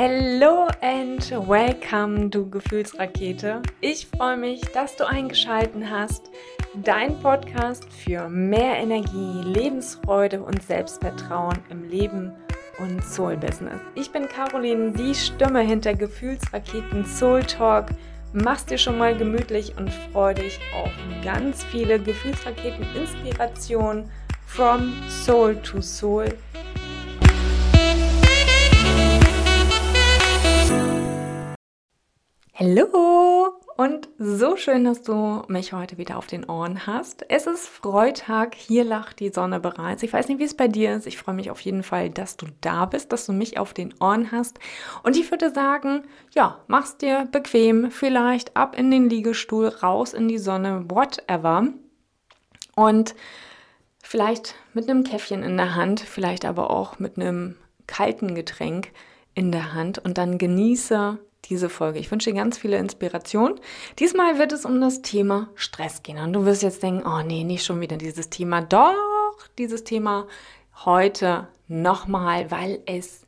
Hello and welcome, du Gefühlsrakete. Ich freue mich, dass du eingeschaltet hast. Dein Podcast für mehr Energie, Lebensfreude und Selbstvertrauen im Leben und Soul Business. Ich bin Caroline, die Stimme hinter Gefühlsraketen Soul Talk. Mach's dir schon mal gemütlich und freu dich auf ganz viele Gefühlsraketen Inspiration from Soul to Soul Hallo und so schön, dass du mich heute wieder auf den Ohren hast. Es ist Freitag, hier lacht die Sonne bereits. Ich weiß nicht, wie es bei dir ist. Ich freue mich auf jeden Fall, dass du da bist, dass du mich auf den Ohren hast. Und ich würde sagen, ja, mach's dir bequem, vielleicht ab in den Liegestuhl, raus in die Sonne, whatever. Und vielleicht mit einem Käffchen in der Hand, vielleicht aber auch mit einem kalten Getränk in der Hand und dann genieße diese Folge. Ich wünsche dir ganz viele Inspirationen. Diesmal wird es um das Thema Stress gehen. Und du wirst jetzt denken, oh nee, nicht schon wieder dieses Thema. Doch, dieses Thema heute nochmal, weil es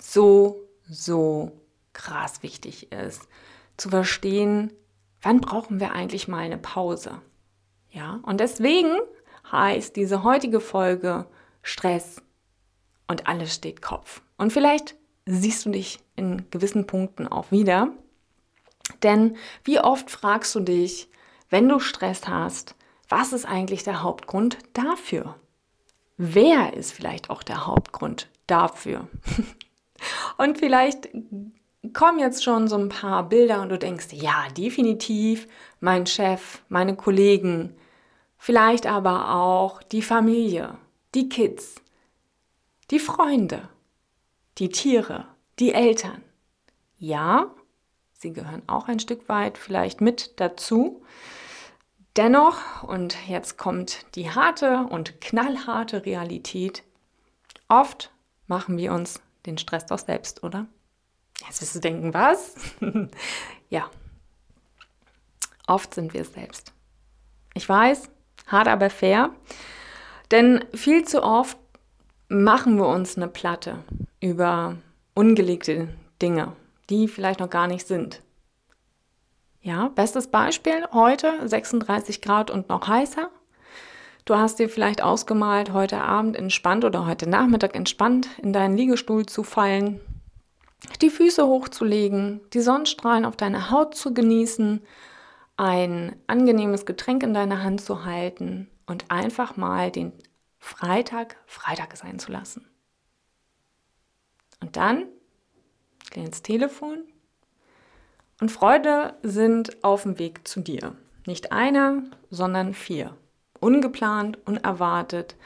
so, so krass wichtig ist, zu verstehen, wann brauchen wir eigentlich mal eine Pause. Ja, und deswegen heißt diese heutige Folge Stress und alles steht Kopf. Und vielleicht siehst du dich in gewissen Punkten auch wieder. Denn wie oft fragst du dich, wenn du Stress hast, was ist eigentlich der Hauptgrund dafür? Wer ist vielleicht auch der Hauptgrund dafür? und vielleicht kommen jetzt schon so ein paar Bilder und du denkst, ja, definitiv mein Chef, meine Kollegen, vielleicht aber auch die Familie, die Kids, die Freunde die Tiere, die Eltern. Ja, sie gehören auch ein Stück weit vielleicht mit dazu. Dennoch, und jetzt kommt die harte und knallharte Realität, oft machen wir uns den Stress doch selbst, oder? Jetzt wirst du denken, was? ja, oft sind wir es selbst. Ich weiß, hart aber fair, denn viel zu oft machen wir uns eine Platte über ungelegte Dinge, die vielleicht noch gar nicht sind. Ja, bestes Beispiel heute 36 Grad und noch heißer. Du hast dir vielleicht ausgemalt, heute Abend entspannt oder heute Nachmittag entspannt in deinen Liegestuhl zu fallen, die Füße hochzulegen, die Sonnenstrahlen auf deine Haut zu genießen, ein angenehmes Getränk in deiner Hand zu halten und einfach mal den Freitag Freitag sein zu lassen. Und dann geh ins Telefon und Freude sind auf dem Weg zu dir. Nicht einer, sondern vier. Ungeplant, unerwartet.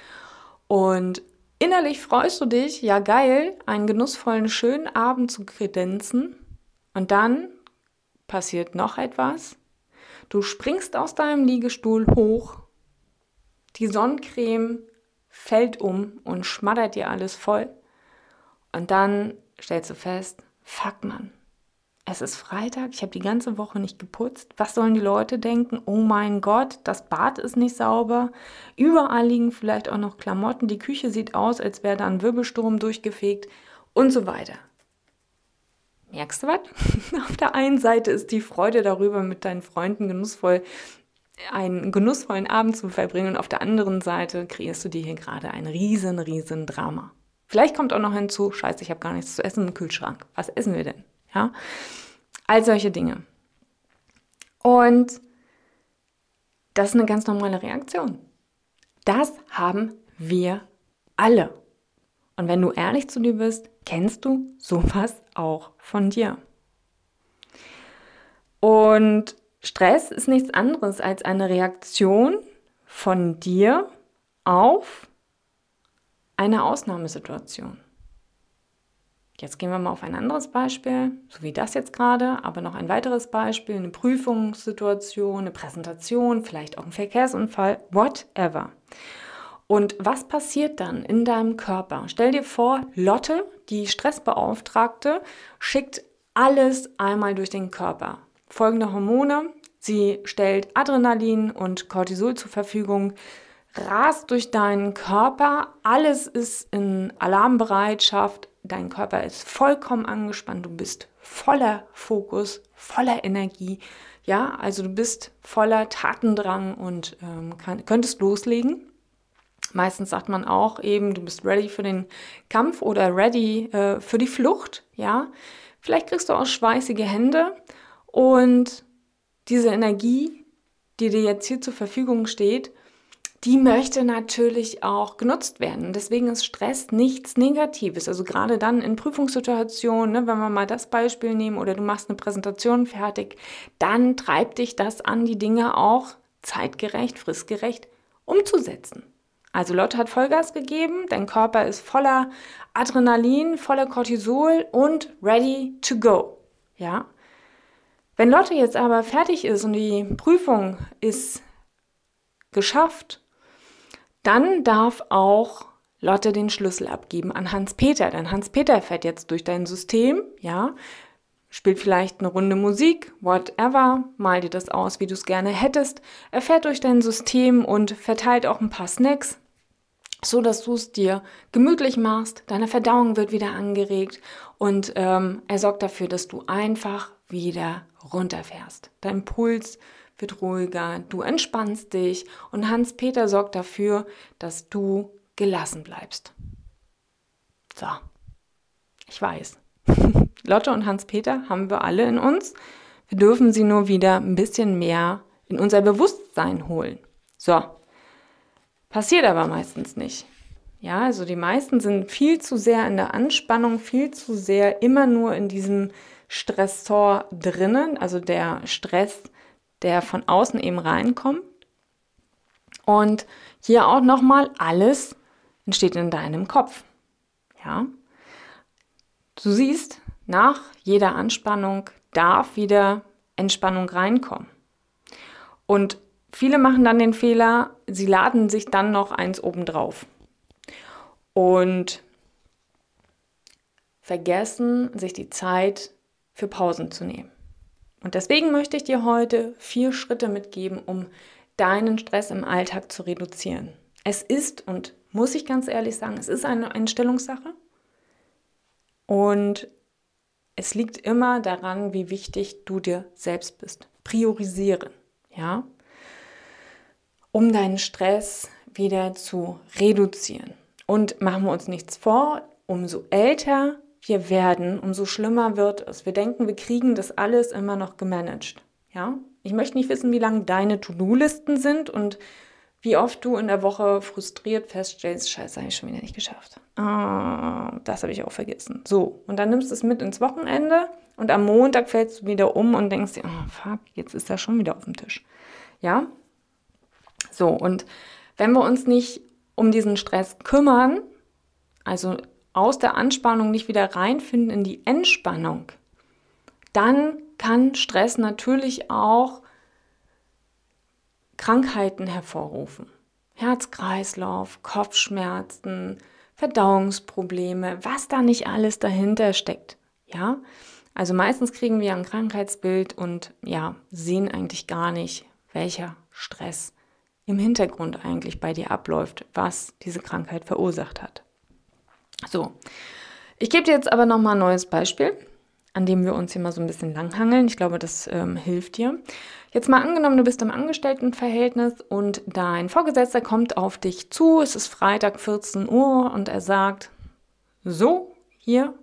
Und innerlich freust du dich, ja geil, einen genussvollen, schönen Abend zu kredenzen. Und dann passiert noch etwas. Du springst aus deinem Liegestuhl hoch. Die Sonnencreme fällt um und schmattert dir alles voll. Und dann stellst du fest, fuck man, es ist Freitag, ich habe die ganze Woche nicht geputzt. Was sollen die Leute denken? Oh mein Gott, das Bad ist nicht sauber. Überall liegen vielleicht auch noch Klamotten. Die Küche sieht aus, als wäre da ein Wirbelsturm durchgefegt und so weiter. Merkst du was? Auf der einen Seite ist die Freude darüber, mit deinen Freunden genussvoll einen genussvollen Abend zu verbringen und auf der anderen Seite kreierst du dir hier gerade ein riesen, riesen Drama. Vielleicht kommt auch noch hinzu, scheiße, ich habe gar nichts zu essen im Kühlschrank. Was essen wir denn? Ja? All solche Dinge. Und das ist eine ganz normale Reaktion. Das haben wir alle. Und wenn du ehrlich zu dir bist, kennst du sowas auch von dir. Und Stress ist nichts anderes als eine Reaktion von dir auf eine Ausnahmesituation. Jetzt gehen wir mal auf ein anderes Beispiel, so wie das jetzt gerade, aber noch ein weiteres Beispiel, eine Prüfungssituation, eine Präsentation, vielleicht auch ein Verkehrsunfall, whatever. Und was passiert dann in deinem Körper? Stell dir vor, Lotte, die Stressbeauftragte, schickt alles einmal durch den Körper. Folgende Hormone, sie stellt Adrenalin und Cortisol zur Verfügung, rast durch deinen Körper, alles ist in Alarmbereitschaft, dein Körper ist vollkommen angespannt, du bist voller Fokus, voller Energie. Ja, also du bist voller Tatendrang und ähm, kann, könntest loslegen. Meistens sagt man auch eben, du bist ready für den Kampf oder ready äh, für die Flucht. Ja, vielleicht kriegst du auch schweißige Hände und diese Energie, die dir jetzt hier zur Verfügung steht, die möchte natürlich auch genutzt werden. Deswegen ist Stress nichts Negatives. Also gerade dann in Prüfungssituationen, ne, wenn wir mal das Beispiel nehmen oder du machst eine Präsentation fertig, dann treibt dich das an, die Dinge auch zeitgerecht, fristgerecht umzusetzen. Also Lotte hat Vollgas gegeben, dein Körper ist voller Adrenalin, voller Cortisol und ready to go. Ja? Wenn Lotte jetzt aber fertig ist und die Prüfung ist geschafft dann darf auch Lotte den Schlüssel abgeben an Hans-Peter, denn Hans-Peter fährt jetzt durch dein System, ja, spielt vielleicht eine Runde Musik, whatever, mal dir das aus, wie du es gerne hättest. Er fährt durch dein System und verteilt auch ein paar Snacks, so dass du es dir gemütlich machst. Deine Verdauung wird wieder angeregt und ähm, er sorgt dafür, dass du einfach wieder runterfährst. Dein Puls wird ruhiger, du entspannst dich und Hans-Peter sorgt dafür, dass du gelassen bleibst. So, ich weiß. Lotte und Hans-Peter haben wir alle in uns. Wir dürfen sie nur wieder ein bisschen mehr in unser Bewusstsein holen. So, passiert aber meistens nicht. Ja, also die meisten sind viel zu sehr in der Anspannung, viel zu sehr immer nur in diesem Stressor drinnen. Also der Stress der von außen eben reinkommt. Und hier auch nochmal, alles entsteht in deinem Kopf. Ja. Du siehst, nach jeder Anspannung darf wieder Entspannung reinkommen. Und viele machen dann den Fehler, sie laden sich dann noch eins obendrauf. Und vergessen, sich die Zeit für Pausen zu nehmen. Und deswegen möchte ich dir heute vier Schritte mitgeben, um deinen Stress im Alltag zu reduzieren. Es ist, und muss ich ganz ehrlich sagen, es ist eine Einstellungssache. Und es liegt immer daran, wie wichtig du dir selbst bist. Priorisieren, ja, um deinen Stress wieder zu reduzieren. Und machen wir uns nichts vor, umso älter wir werden, umso schlimmer wird es. Wir denken, wir kriegen das alles immer noch gemanagt. Ja? Ich möchte nicht wissen, wie lang deine To-Do-Listen sind und wie oft du in der Woche frustriert feststellst, scheiße, habe ich schon wieder nicht geschafft. Ah, das habe ich auch vergessen. So, und dann nimmst du es mit ins Wochenende und am Montag fällst du wieder um und denkst dir, oh fuck, jetzt ist er schon wieder auf dem Tisch. Ja? So, und wenn wir uns nicht um diesen Stress kümmern, also aus der Anspannung nicht wieder reinfinden in die Entspannung, dann kann Stress natürlich auch Krankheiten hervorrufen. Herzkreislauf, Kopfschmerzen, Verdauungsprobleme, was da nicht alles dahinter steckt. Ja, also meistens kriegen wir ein Krankheitsbild und ja, sehen eigentlich gar nicht, welcher Stress im Hintergrund eigentlich bei dir abläuft, was diese Krankheit verursacht hat. So, ich gebe dir jetzt aber nochmal ein neues Beispiel, an dem wir uns hier mal so ein bisschen langhangeln. Ich glaube, das ähm, hilft dir. Jetzt mal angenommen, du bist im Angestelltenverhältnis und dein Vorgesetzter kommt auf dich zu. Es ist Freitag 14 Uhr und er sagt, so, hier,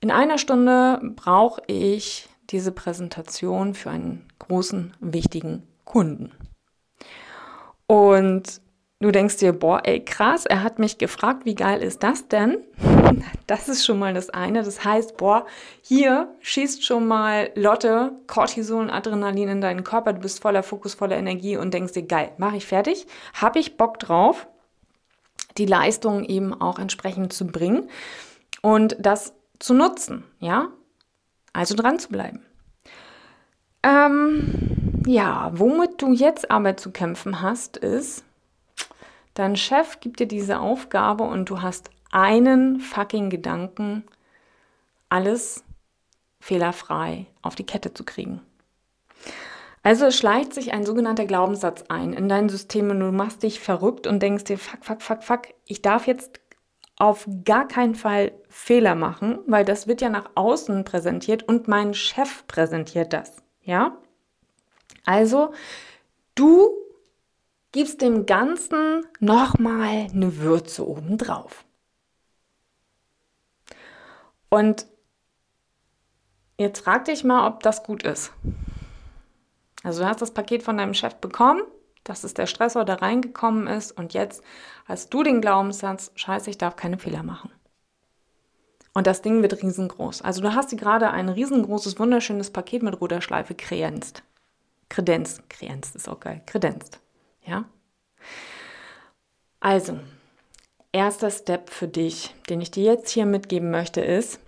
in einer Stunde brauche ich diese Präsentation für einen großen, wichtigen Kunden. Und Du denkst dir, boah, ey, krass, er hat mich gefragt, wie geil ist das denn? Das ist schon mal das eine. Das heißt, boah, hier schießt schon mal Lotte Cortison, Adrenalin in deinen Körper. Du bist voller Fokus, voller Energie und denkst dir, geil, mache ich fertig? Habe ich Bock drauf, die Leistung eben auch entsprechend zu bringen und das zu nutzen, ja? Also dran zu bleiben. Ähm, ja, womit du jetzt aber zu kämpfen hast, ist, Dein Chef gibt dir diese Aufgabe und du hast einen fucking Gedanken, alles fehlerfrei auf die Kette zu kriegen. Also schleicht sich ein sogenannter Glaubenssatz ein in dein System und du machst dich verrückt und denkst dir, fuck, fuck, fuck, fuck, ich darf jetzt auf gar keinen Fall Fehler machen, weil das wird ja nach außen präsentiert und mein Chef präsentiert das. Ja? Also, du gibst dem Ganzen nochmal eine Würze obendrauf. Und jetzt frag dich mal, ob das gut ist. Also du hast das Paket von deinem Chef bekommen, das ist der Stressor, der reingekommen ist und jetzt hast du den Glaubenssatz, scheiße, ich darf keine Fehler machen. Und das Ding wird riesengroß. Also du hast dir gerade ein riesengroßes, wunderschönes Paket mit roter Schleife kredenzt. Kredenzt, kredenzt ist auch geil, kredenzt. Ja? Also, erster Step für dich, den ich dir jetzt hier mitgeben möchte, ist,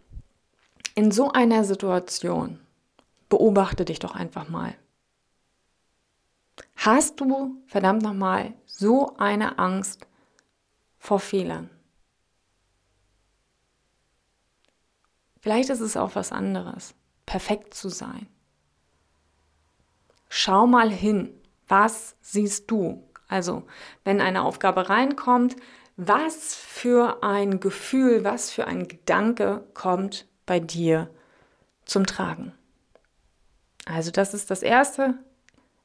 in so einer Situation beobachte dich doch einfach mal. Hast du, verdammt nochmal, so eine Angst vor Fehlern? Vielleicht ist es auch was anderes, perfekt zu sein. Schau mal hin, was siehst du? Also, wenn eine Aufgabe reinkommt, was für ein Gefühl, was für ein Gedanke kommt bei dir zum Tragen? Also, das ist das Erste,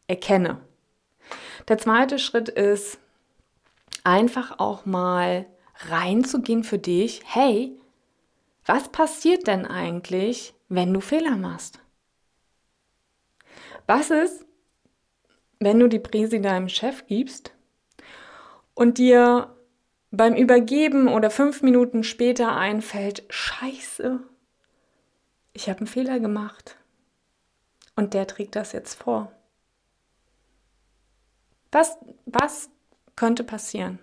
erkenne. Der zweite Schritt ist, einfach auch mal reinzugehen für dich, hey, was passiert denn eigentlich, wenn du Fehler machst? Was ist, wenn du die Präsi deinem Chef gibst und dir beim Übergeben oder fünf Minuten später einfällt, scheiße, ich habe einen Fehler gemacht und der trägt das jetzt vor. Was, was könnte passieren?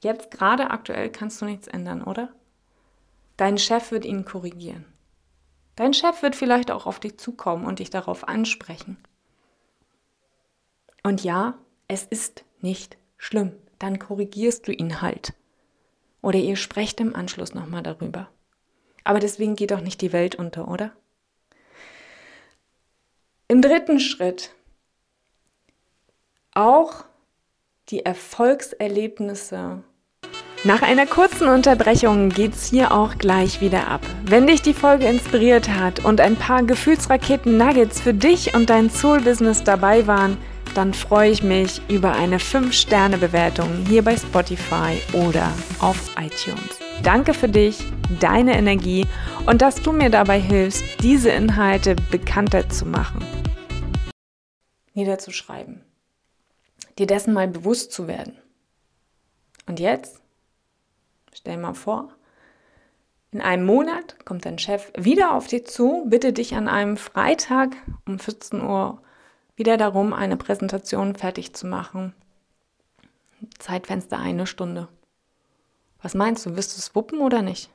Jetzt gerade aktuell kannst du nichts ändern, oder? Dein Chef wird ihn korrigieren. Dein Chef wird vielleicht auch auf dich zukommen und dich darauf ansprechen. Und ja, es ist nicht schlimm. Dann korrigierst du ihn halt. Oder ihr sprecht im Anschluss nochmal darüber. Aber deswegen geht doch nicht die Welt unter, oder? Im dritten Schritt auch die Erfolgserlebnisse. Nach einer kurzen Unterbrechung geht's hier auch gleich wieder ab. Wenn dich die Folge inspiriert hat und ein paar Gefühlsraketen Nuggets für dich und dein Soul-Business dabei waren, dann freue ich mich über eine 5-Sterne-Bewertung hier bei Spotify oder auf iTunes. Danke für dich, deine Energie und dass du mir dabei hilfst, diese Inhalte bekannter zu machen. Niederzuschreiben. Dir dessen mal bewusst zu werden. Und jetzt, stell mal vor, in einem Monat kommt dein Chef wieder auf dich zu, bitte dich an einem Freitag um 14 Uhr wieder darum, eine Präsentation fertig zu machen. Zeitfenster eine Stunde. Was meinst du, wirst du es wuppen oder nicht?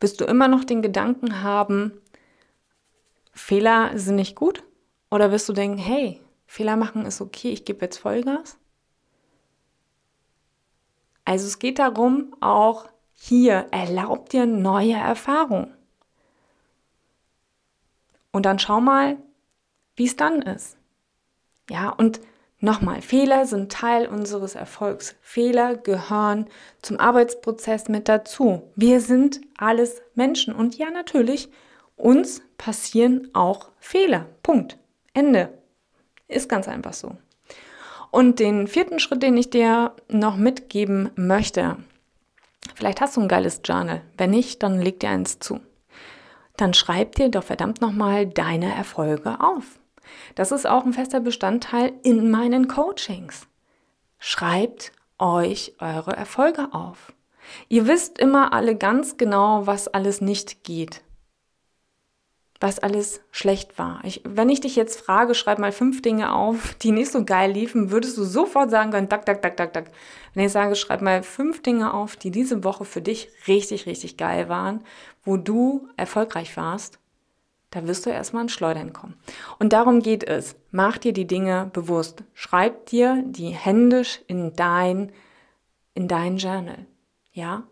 Wirst du immer noch den Gedanken haben, Fehler sind nicht gut? Oder wirst du denken, hey, Fehler machen ist okay, ich gebe jetzt Vollgas? Also es geht darum, auch hier erlaubt dir neue Erfahrungen. Und dann schau mal, wie es dann ist. Ja, und nochmal, Fehler sind Teil unseres Erfolgs. Fehler gehören zum Arbeitsprozess mit dazu. Wir sind alles Menschen und ja, natürlich, uns passieren auch Fehler. Punkt. Ende. Ist ganz einfach so. Und den vierten Schritt, den ich dir noch mitgeben möchte, vielleicht hast du ein geiles Journal. Wenn nicht, dann leg dir eins zu. Dann schreib dir doch verdammt nochmal deine Erfolge auf. Das ist auch ein fester Bestandteil in meinen Coachings. Schreibt euch eure Erfolge auf. Ihr wisst immer alle ganz genau, was alles nicht geht. Was alles schlecht war. Ich, wenn ich dich jetzt frage, schreib mal fünf Dinge auf, die nicht so geil liefen, würdest du sofort sagen können, tak, tak, tak, tak, tak. Wenn ich sage, schreib mal fünf Dinge auf, die diese Woche für dich richtig, richtig geil waren, wo du erfolgreich warst, da wirst du erstmal ins Schleudern kommen. Und darum geht es. Mach dir die Dinge bewusst. Schreib dir die händisch in dein, in dein Journal. Ja?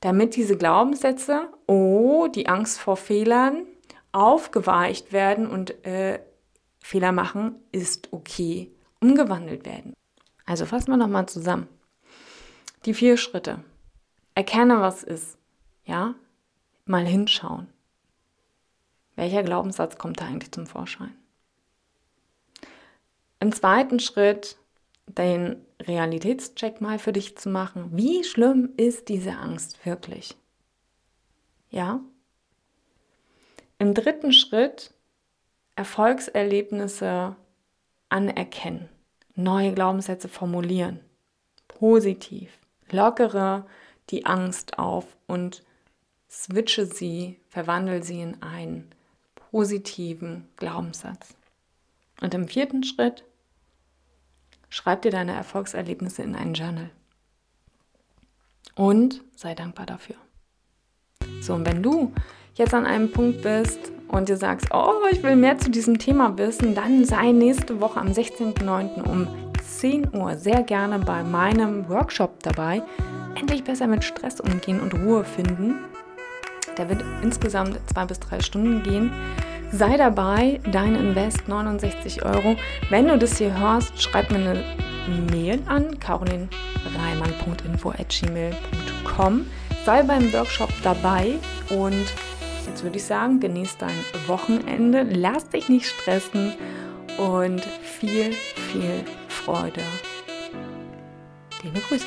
Damit diese Glaubenssätze, oh, die Angst vor Fehlern, aufgeweicht werden und äh, Fehler machen ist okay, umgewandelt werden. Also fassen wir nochmal zusammen. Die vier Schritte. Erkenne, was ist. Ja? Mal hinschauen. Welcher Glaubenssatz kommt da eigentlich zum Vorschein? Im zweiten Schritt den Realitätscheck mal für dich zu machen. Wie schlimm ist diese Angst wirklich? Ja? Im dritten Schritt Erfolgserlebnisse anerkennen, neue Glaubenssätze formulieren, positiv, lockere die Angst auf und switche sie, verwandle sie in einen positiven Glaubenssatz. Und im vierten Schritt schreib dir deine Erfolgserlebnisse in ein Journal. Und sei dankbar dafür. So, und wenn du jetzt an einem Punkt bist und dir sagst, oh, ich will mehr zu diesem Thema wissen, dann sei nächste Woche am 16.09. um 10 Uhr sehr gerne bei meinem Workshop dabei. Endlich besser mit Stress umgehen und Ruhe finden. Der wird insgesamt zwei bis drei Stunden gehen. Sei dabei, dein Invest 69 Euro. Wenn du das hier hörst, schreib mir eine Mail an carolinreimann.info.gmail.com. Sei beim Workshop dabei und jetzt würde ich sagen, genieß dein Wochenende, lass dich nicht stressen und viel, viel Freude. Liebe Grüße.